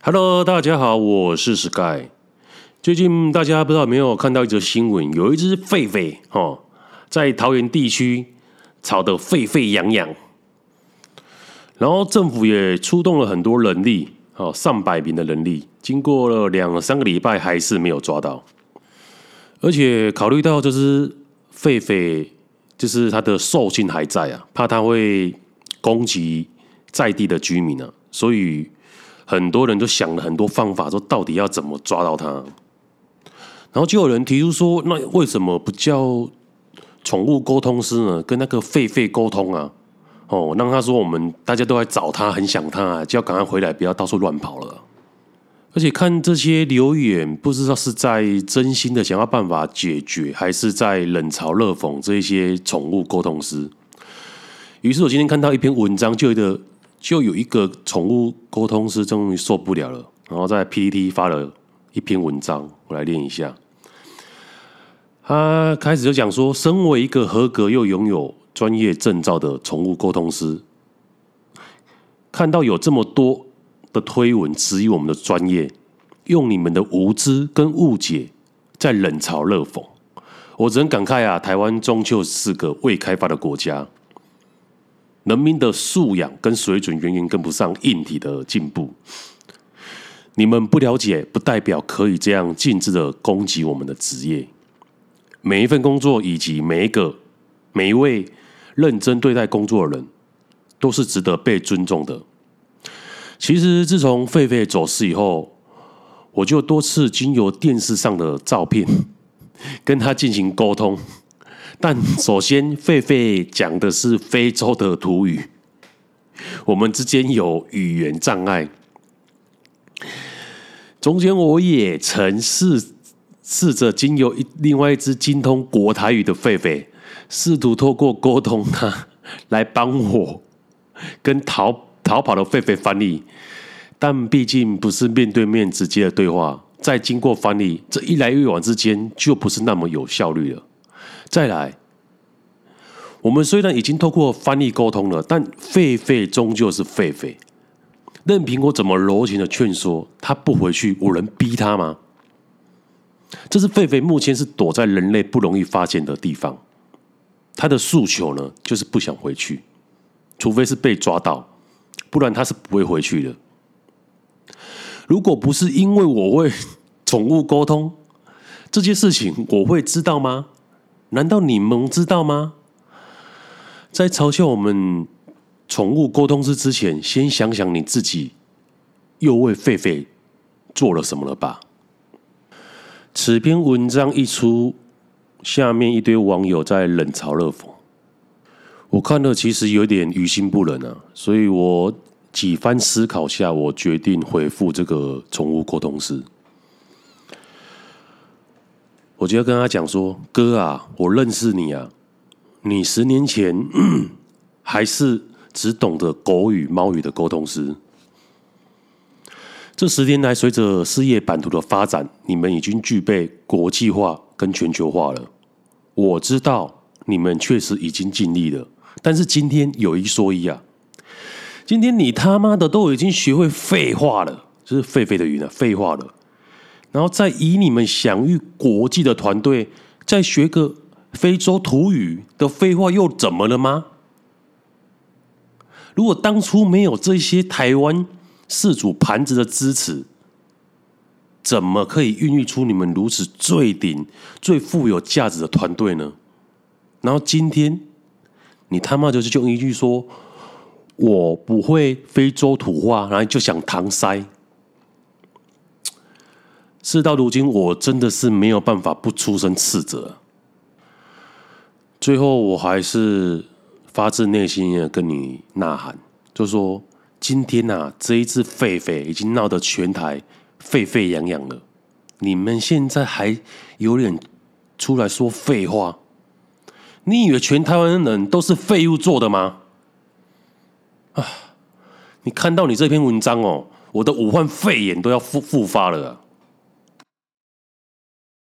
Hello，大家好，我是 Sky。最近大家不知道有没有看到一则新闻，有一只狒狒哦，在桃园地区吵得沸沸扬扬，然后政府也出动了很多人力，哦，上百名的人力，经过了两三个礼拜还是没有抓到，而且考虑到这只狒狒就是它的兽性还在啊，怕它会攻击在地的居民啊，所以。很多人都想了很多方法，说到底要怎么抓到它，然后就有人提出说，那为什么不叫宠物沟通师呢？跟那个狒狒沟通啊，哦，让他说我们大家都在找他，很想他，就要赶快回来，不要到处乱跑了。而且看这些留言，不知道是在真心的想要办法解决，还是在冷嘲热讽这些宠物沟通师。于是我今天看到一篇文章，就有一个。就有一个宠物沟通师终于受不了了，然后在 PTT 发了一篇文章，我来念一下。他开始就讲说，身为一个合格又拥有专业证照的宠物沟通师，看到有这么多的推文质疑我们的专业，用你们的无知跟误解在冷嘲热讽，我只能感慨啊，台湾终究是个未开发的国家。人民的素养跟水准远远跟不上硬体的进步。你们不了解，不代表可以这样尽致的攻击我们的职业。每一份工作以及每一个每一位认真对待工作的人，都是值得被尊重的。其实，自从狒狒走失以后，我就多次经由电视上的照片跟他进行沟通。但首先，狒狒讲的是非洲的土语，我们之间有语言障碍。中间，我也曾试试着经由一另外一只精通国台语的狒狒，试图透过沟通它来帮我跟逃逃跑的狒狒翻译。但毕竟不是面对面直接的对话，再经过翻译，这一来一往之间就不是那么有效率了。再来，我们虽然已经透过翻译沟通了，但狒狒终究是狒狒，任凭我怎么柔情的劝说，他不回去，我能逼他吗？这是狒狒目前是躲在人类不容易发现的地方，他的诉求呢，就是不想回去，除非是被抓到，不然他是不会回去的。如果不是因为我会 宠物沟通这件事情，我会知道吗？难道你们知道吗？在嘲笑我们宠物沟通师之前，先想想你自己又为狒狒做了什么了吧？此篇文章一出，下面一堆网友在冷嘲热讽，我看了其实有点于心不忍啊，所以我几番思考下，我决定回复这个宠物沟通师。我就要跟他讲说：“哥啊，我认识你啊，你十年前 还是只懂得狗语、猫语的沟通师。这十年来，随着事业版图的发展，你们已经具备国际化跟全球化了。我知道你们确实已经尽力了，但是今天有一说一啊，今天你他妈的都已经学会废话了，就是狒狒的语呢，废话了。”然后再以你们享誉国际的团队，再学个非洲土语的废话又怎么了吗？如果当初没有这些台湾四主盘子的支持，怎么可以孕育出你们如此最顶、最富有价值的团队呢？然后今天你他妈就是就一句说我不会非洲土话，然后就想搪塞。事到如今，我真的是没有办法不出声斥责。最后，我还是发自内心的跟你呐喊，就说：今天呐、啊，这一只狒狒已经闹得全台沸沸扬扬了，你们现在还有脸出来说废话？你以为全台湾人都是废物做的吗？啊！你看到你这篇文章哦，我的武汉肺炎都要复复发了。